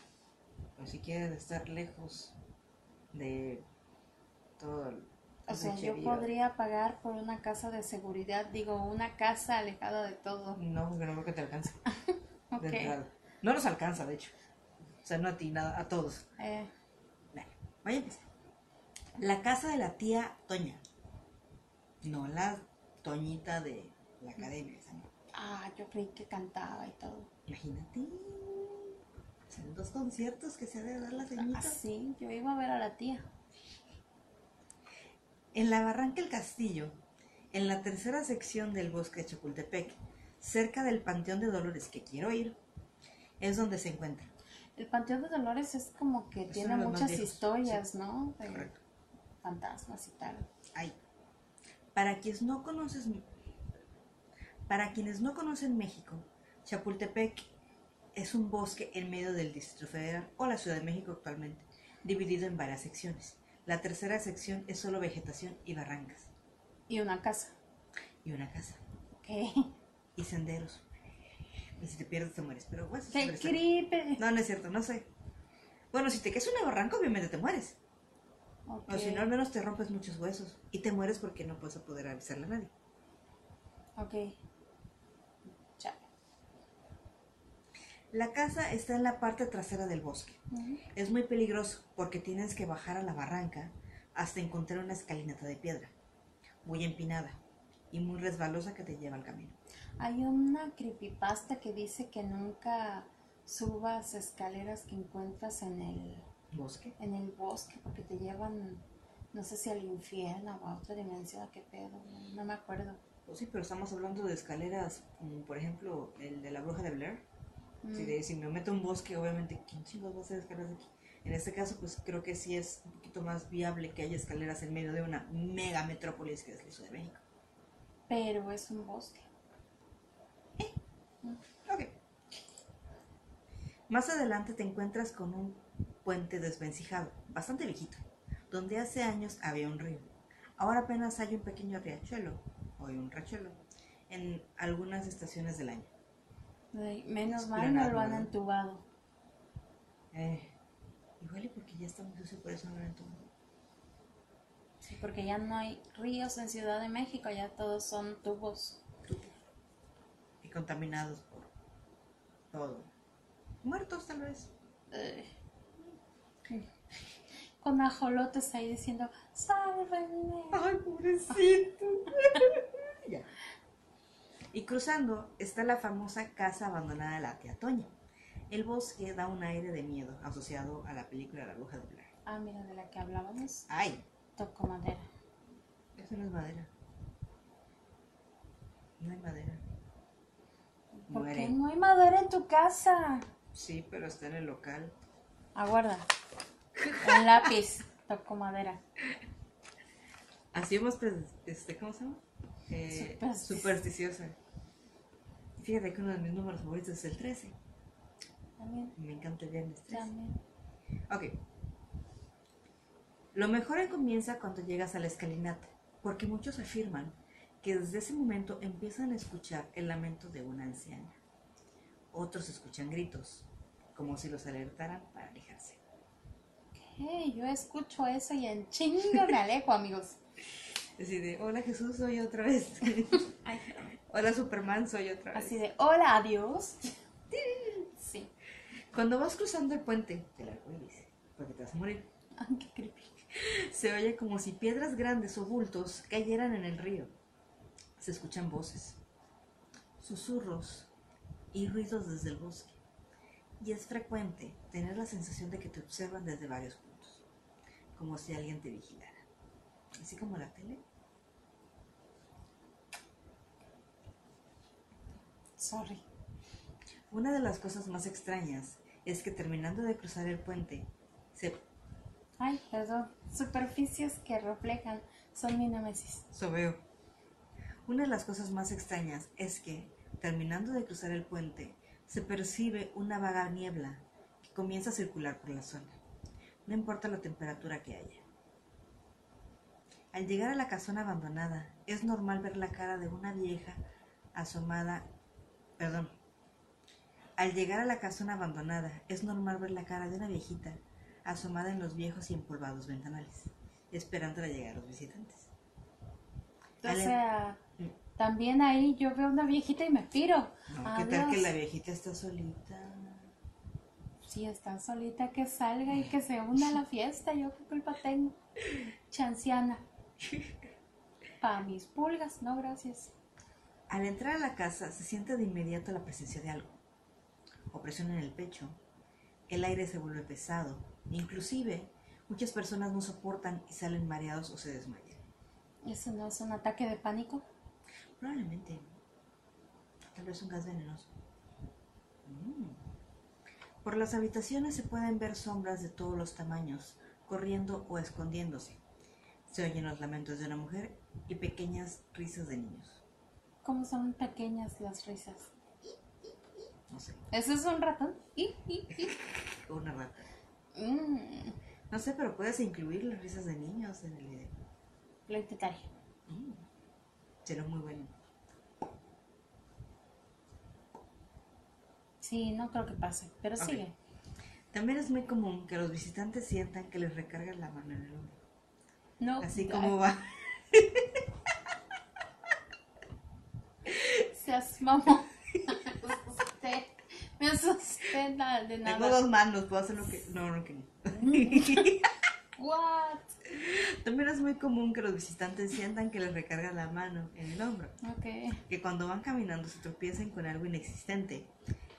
Pues si quieres estar lejos de todo el O sea, yo podría pagar por una casa de seguridad, digo, una casa alejada de todo. No, porque no creo que te alcance. (laughs) de Ok. entrada. No nos alcanza, de hecho. O sea, no a ti, nada, a todos. Eh, Bueno, voy a empezar. La casa de la tía Toña. No la Toñita de la academia, esa no. ah, yo creí que cantaba y todo. Imagínate. Son dos conciertos que se ha de dar la señorita. Así, yo iba a ver a la tía. En la Barranca El Castillo, en la tercera sección del bosque de Chapultepec, cerca del Panteón de Dolores que quiero ir, es donde se encuentra. El Panteón de Dolores es como que Es tiene muchas viejos, historias, ¿no? De Correcto. fantasmas y tal. Ahí. Para quienes no conoces, para quienes no conocen México, Chapultepec es un bosque en medio del Distrito Federal o la Ciudad de México actualmente, dividido en varias secciones. La tercera sección es solo vegetación y barrancas Y una casa. y una casa ¿Qué? y senderos. Y si te pierdes te mueres, pero bueno, ¡Qué creepy! No, no es cierto, no sé. Bueno, si te caes en una barranca, obviamente te mueres. Ok. O si no, al menos te rompes muchos huesos. Y te mueres porque no puedes poder avisarle a nadie. Ok. La casa está en la parte trasera del bosque. Es muy peligroso porque tienes que bajar a la barranca hasta encontrar una escalinata de piedra, muy empinada y muy resbalosa que te lleva al camino. Hay una creepypasta que dice que nunca subas escaleras que encuentras en el, ¿Bosque? en el bosque porque te llevan, no sé si al infierno o a otra dimensión, qué pedo, no, no me acuerdo. Pues sí, pero estamos hablando de escaleras, como por ejemplo el de la bruja de Blair. Si, Mm. de- si me meto un bosque, obviamente, ¿quién chingos va a hacer escaleras aquí? En este caso, pues creo que sí es un poquito más viable que haya escaleras en medio de una mega metrópolis que es la Ciudad de México. Pero es un bosque. Ok. Más adelante te encuentras con un puente desvencijado, bastante viejito, donde hace años había un río. Ahora apenas hay un pequeño riachuelo, o un riachuelo, en algunas estaciones del año. Ay, menos mal no lo han entubado. Eh, igual y porque ya está muy sucio, por eso no lo entubo. Sí, porque ya no hay ríos en Ciudad de México, ya todos son tubos. Y contaminados por todo. Muertos tal vez. Eh, Con ajolotes ahí diciendo, sálvenme. Ay, pobrecito. (laughs) Ya. Y cruzando está la famosa casa abandonada de la tía Toña. El bosque da un aire de miedo asociado a la película La bruja de Blair. Ah, mira, de la que hablábamos, Ay, toco madera. eso no es madera. No hay madera. ¿Por Muere. qué no hay madera en tu casa? Sí, pero está en el local. Aguarda. (laughs) Un lápiz, toco madera. Así hemos, pues, este, ¿cómo se llama? Eh, Superstic- supersticiosa. Fíjate que uno de mis números favoritos es el 13. También, Me encanta el viernes 13. también. Ok. Lo mejor comienza cuando llegas a la escalinata, porque muchos afirman que desde ese momento empiezan a escuchar el lamento de una anciana. Otros escuchan gritos, como si los alertaran para alejarse. ¿Qué? Yo escucho eso y en chingo me alejo, amigos. (laughs) Así de, hola Jesús, soy otra vez. (laughs) Ay, hola Superman, soy otra vez. así de, hola, adiós. (laughs) Sí. Cuando vas cruzando el puente del arco iris, porque te vas a morir, Ay, qué creepy. (laughs) se oye como si piedras grandes o bultos cayeran en el río. Se escuchan voces, susurros y ruidos desde el bosque. Y es frecuente tener la sensación de que te observan desde varios puntos, como si alguien te vigilara. Así como la tele. Sorry. Una de las cosas más extrañas es que terminando de cruzar el puente, se Ay, perdón. Superficies que reflejan son mi némesis. Eso veo. Una de las cosas más extrañas es que, terminando de cruzar el puente, se percibe una vaga niebla que comienza a circular por la zona, no importa la temperatura que haya. Al llegar a la casona abandonada, es normal ver la cara de una vieja asomada, perdón, al llegar a la casona abandonada, es normal ver la cara de una viejita asomada en los viejos y empolvados ventanales, esperando la llegada de los visitantes. O Ale- sea, Mm. también ahí yo veo una viejita y me piro. No, ¿Qué tal que la viejita está solita? Si está solita, que salga y que se (laughs) una a la fiesta. Yo qué culpa tengo. Chanciana. (laughs) Para mis pulgas, no gracias. Al entrar a la casa se siente de inmediato la presencia de algo. Opresión en el pecho, el aire se vuelve pesado, inclusive muchas personas no soportan y salen mareados o se desmayan. ¿Eso no es un ataque de pánico? Probablemente, tal vez un gas venenoso. Mm. Por las habitaciones se pueden ver sombras de todos los tamaños, corriendo o escondiéndose. Se oyen los lamentos de una mujer y pequeñas risas de niños. ¿Cómo son pequeñas las risas? No sé, ¿Eso es un ratón? ¿Y, y, y? o una rata. Mm, No sé, pero puedes incluir las risas de niños en el video. lo intentaré. Mm, Será muy bueno. Sí, no creo que pase, pero sigue. También es muy común que los visitantes sientan que les recargan la mano en el hombro. No, Así como va. (laughs) (laughs) (laughs) Me asusté. Me asusté nada de Tengo nada. dos manos, puedo hacer lo que. No, no, que no. (laughs) What? También es muy común que los visitantes sientan que les recarga la mano en el hombro. Ok. que cuando van caminando se tropiecen con algo inexistente,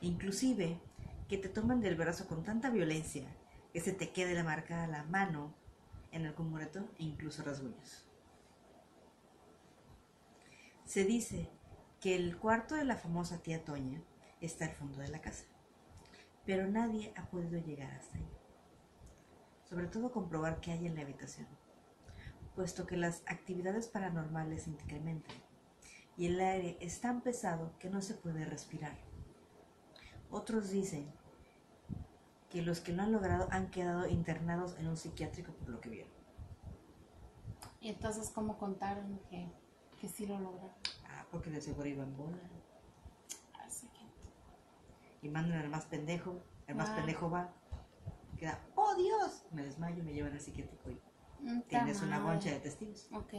inclusive que te toman del brazo con tanta violencia que se te quede la marca la mano en algún moretón e incluso rasguños. Se dice que el cuarto de la famosa tía Toña está al fondo de la casa, pero nadie ha podido llegar hasta ahí. Sobre todo comprobar qué hay en la habitación, puesto que las actividades paranormales incrementan y el aire es tan pesado que no se puede respirar. Otros dicen que los que lo han logrado han quedado internados en un psiquiátrico por lo que vieron. Y entonces, ¿cómo contaron que, que sí lo lograron? Porque de seguro iba en bola. Así que. Y mandan al más pendejo, el más Ah. pendejo va, queda, ¡oh Dios! Me desmayo, me llevan al psiquiátrico y mm, tienes una boncha de testigos. Ok.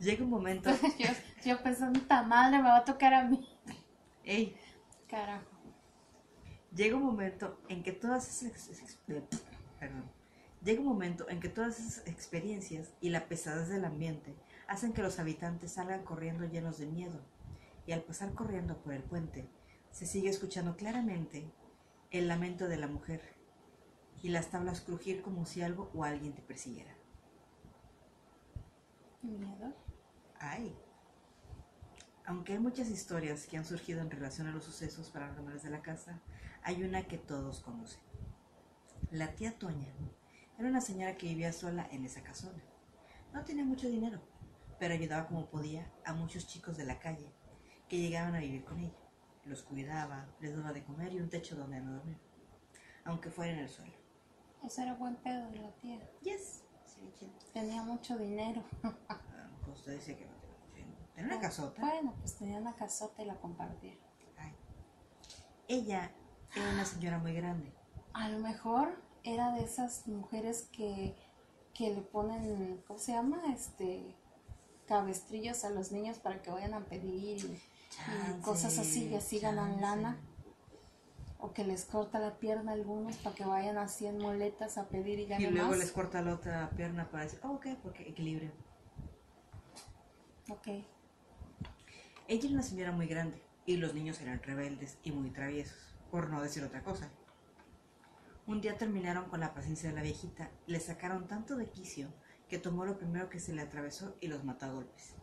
Llega un momento, (laughs) yo, yo pensando, ta madre, me va a tocar a mí. ¡ey! Carajo. Llega un momento en que todas esas eh, perdón. Llega un momento en que todas esas experiencias y la pesadez del ambiente hacen que los habitantes salgan corriendo llenos de miedo. Y al pasar corriendo por el puente, se sigue escuchando claramente el lamento de la mujer y las tablas crujir como si algo o alguien te persiguiera. Miedo. Ay. Aunque hay muchas historias que han surgido en relación a los sucesos paranormales de la casa, hay una que todos conocen. La tía Toña era una señora que vivía sola en esa casona. No tenía mucho dinero, pero ayudaba como podía a muchos chicos de la calle que llegaban a vivir con ella. Los cuidaba, les daba de comer y un techo donde no dormir, aunque fuera en el suelo. Ese era buen pedo de la tía. Yes. Sí. Tenía mucho dinero. Ah, pues usted dice que no tenía. Tenía una casota. Bueno, pues tenía una casota y la compartía. Ay. Ella era una señora muy grande. A lo mejor era de esas mujeres que, que le ponen, ¿cómo se llama? Este cabestrillos a los niños para que vayan a pedir y, y cosas así y así ganan lana. O que les corta la pierna a algunos para que vayan así en muletas a pedir y Y ganen luego más. les corta la otra pierna para decir, oh, ok, porque equilibrio. Ok. Ella era una señora muy grande y los niños eran rebeldes y muy traviesos, por no decir otra cosa. Un día terminaron con la paciencia de la viejita y le sacaron tanto de quicio que tomó lo primero que se le atravesó y los mató a golpes.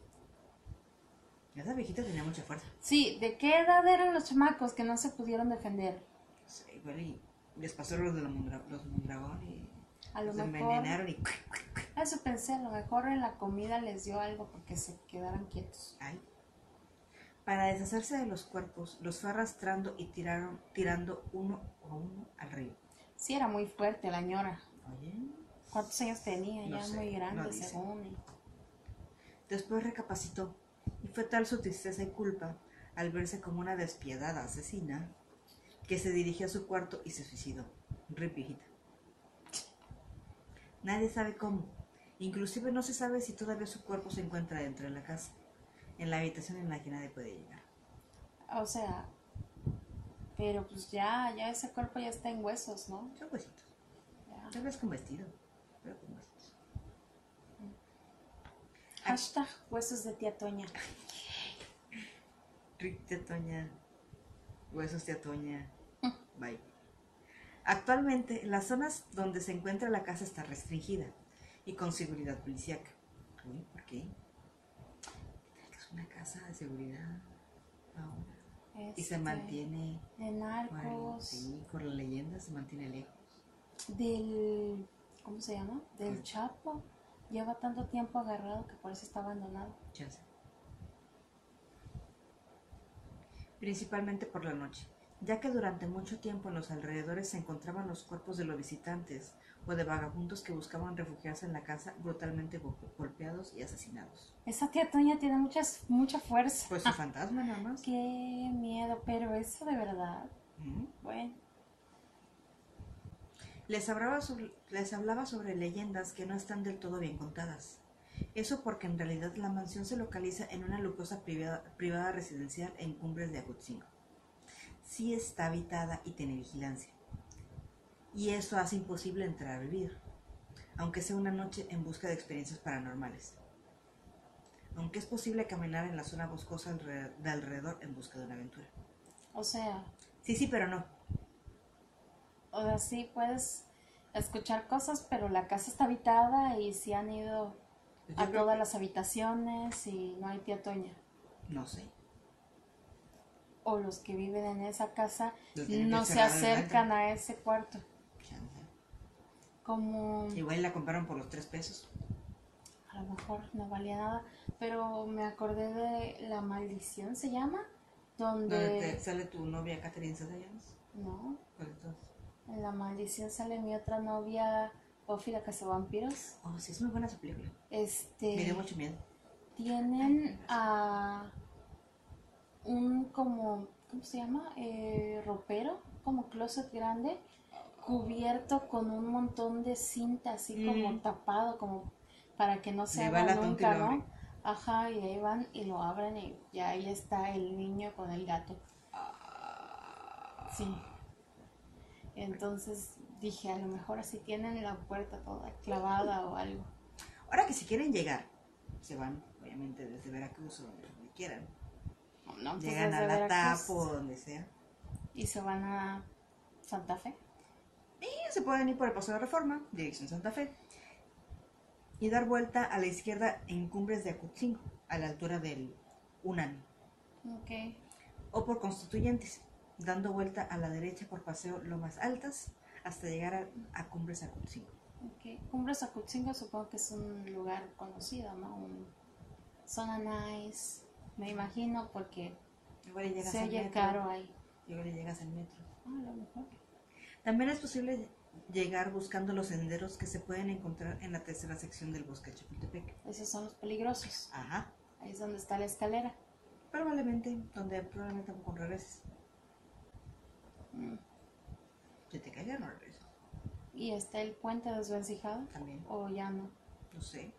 Esa viejita tenía mucha fuerza. Sí, ¿de qué edad eran los chamacos que no se pudieron defender? Sí, igual y les pasó los de la Mondra- los Mondragón y A lo los mejor. envenenaron y... Eso pensé, a lo mejor en la comida les dio algo porque se quedaran quietos. Ay. Para deshacerse de los cuerpos, los fue arrastrando y tiraron, tirando uno a uno al río. Sí, era muy fuerte la ñora. Oye. ¿Cuántos años tenía? No ya sé, muy grande, según. y- Después recapacitó y fue tal su tristeza y culpa al verse como una despiadada asesina que se dirigió a su cuarto y se suicidó. Rip viejita. Nadie sabe cómo. Inclusive no se sabe si todavía su cuerpo se encuentra dentro de la casa, en la habitación en la que nadie puede llegar. O sea, pero pues ya, ya ese cuerpo ya está en huesos, ¿no? Son huesitos. Ya. Tal vez con vestido, con. Hashtag huesos de tía Toña. Rick tía Toña. Huesos tía Toña. Bye. Actualmente, las zonas donde se encuentra la casa está restringida y con seguridad policíaca. Uy, ¿por qué? Es una casa de seguridad ahora. Y se Este, mantiene, De bueno, narcos, sí, por la leyenda se mantiene lejos. del. ¿Cómo se llama? Del. Chapo. Lleva tanto tiempo agarrado que por eso está abandonado. Chance. Principalmente por la noche, ya que durante mucho tiempo en los alrededores se encontraban los cuerpos de los visitantes o de vagabundos que buscaban refugiarse en la casa brutalmente go- golpeados y asesinados. Esa tía Toña tiene muchas, mucha fuerza. Pues su (laughs) fantasma nada más. Qué miedo, pero eso de verdad. Ujú. Bueno, Les hablaba, sobre, les hablaba sobre leyendas que no están del todo bien contadas Eso porque en realidad la mansión se localiza en una lujosa privada, privada residencial en Cumbres de Acutzingo. Sí está habitada y tiene vigilancia. Y eso hace imposible entrar a vivir, aunque sea una noche en busca de experiencias paranormales. Aunque es posible caminar en la zona boscosa de alrededor en busca de una aventura. O sea, Sí, sí, pero no. O sea, sí puedes escuchar cosas, pero la casa está habitada y si han ido Yo a todas que- las habitaciones y no hay tía Toña. No sé. O los que viven en esa casa no se acercan a ese cuarto. Como Igual la compraron por los tres pesos. a lo mejor no valía nada, pero me acordé de La Maldición, ¿se llama? Donde te sale tu novia Catherine Zeta-Jones. No, ¿Cuál de todas? En La Maldición sale mi otra novia, Buffy la Cazavampiros. Oh, sí, es muy buena esa película. Este... Me dio mucho miedo. tienen a un como, ¿cómo se llama? Eh, ropero, como closet grande, cubierto con un montón de cinta, así como tapado, como para que no se abra nunca, ¿no? Ajá, y ahí van y lo abren y ya ahí está el niño con el gato. Sí. Entonces dije, a lo mejor así tienen la puerta toda clavada o algo. Ahora que si quieren llegar, se van, obviamente, desde Veracruz o donde quieran. No, pues Llegan a la Veracruz. TAP o donde sea. y se van a Santa Fe. Y se pueden ir por el Paso de Reforma, dirección Santa Fe. Y dar vuelta a la izquierda en Cumbres de Acutzingo, a la altura del Unani. Ok. O por Constituyentes, dando vuelta a la derecha por Paseo Lomas Altas hasta llegar a, a Cumbres Acutzingo. ok. Cumbres Acutzingo supongo que es un lugar conocido, ¿no? Un zona nice. Me imagino porque se oye metro. caro ahí. Y llegas al metro. Ah, a lo mejor. También es posible llegar buscando los senderos que se pueden encontrar en la tercera sección del bosque de Chapultepec. Esos son los peligrosos. Ajá. Ahí es donde está la escalera. Probablemente, donde probablemente con regreses. Mm. Si te caiga, no regresas. Y está el puente desvencijado. También, O ya no. no sé.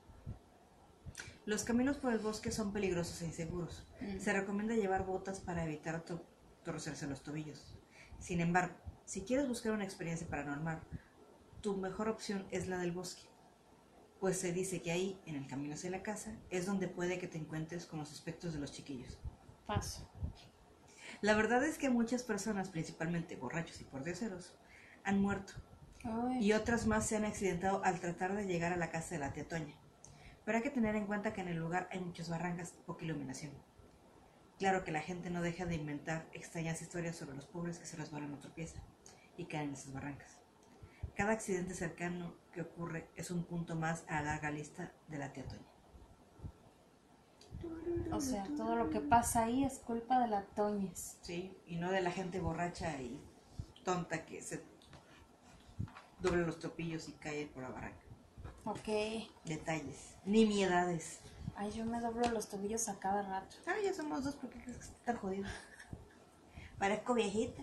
Los caminos por el bosque son peligrosos e inseguros. Mm. Se recomienda llevar botas para evitar to- torcerse los tobillos. Sin embargo, si quieres buscar una experiencia paranormal, tu mejor opción es la del bosque. Pues se dice que ahí, en el camino hacia la casa, es donde puede que te encuentres con los aspectos de los chiquillos. Paso. La verdad es que muchas personas, principalmente borrachos y pordioseros, han muerto y otras más se han accidentado al tratar de llegar a la casa de la tía Toña. Pero hay que tener en cuenta que en el lugar hay muchas barrancas y poca iluminación. Claro que la gente no deja de inventar extrañas historias sobre los pobres que se resbalan o tropiezan y caen en esas barrancas. Cada accidente cercano que ocurre es un punto más a la larga lista de la tía Toña. O sea, todo lo que pasa ahí es culpa de la Toñez. Sí, y no de la gente borracha y tonta que se doble los topillos y cae por la barranca. Ok. Detalles, nimiedades. Ay, yo me doblo los tobillos a cada rato. Ah, ya somos dos porque crees que está tan jodido. Parezco viejita.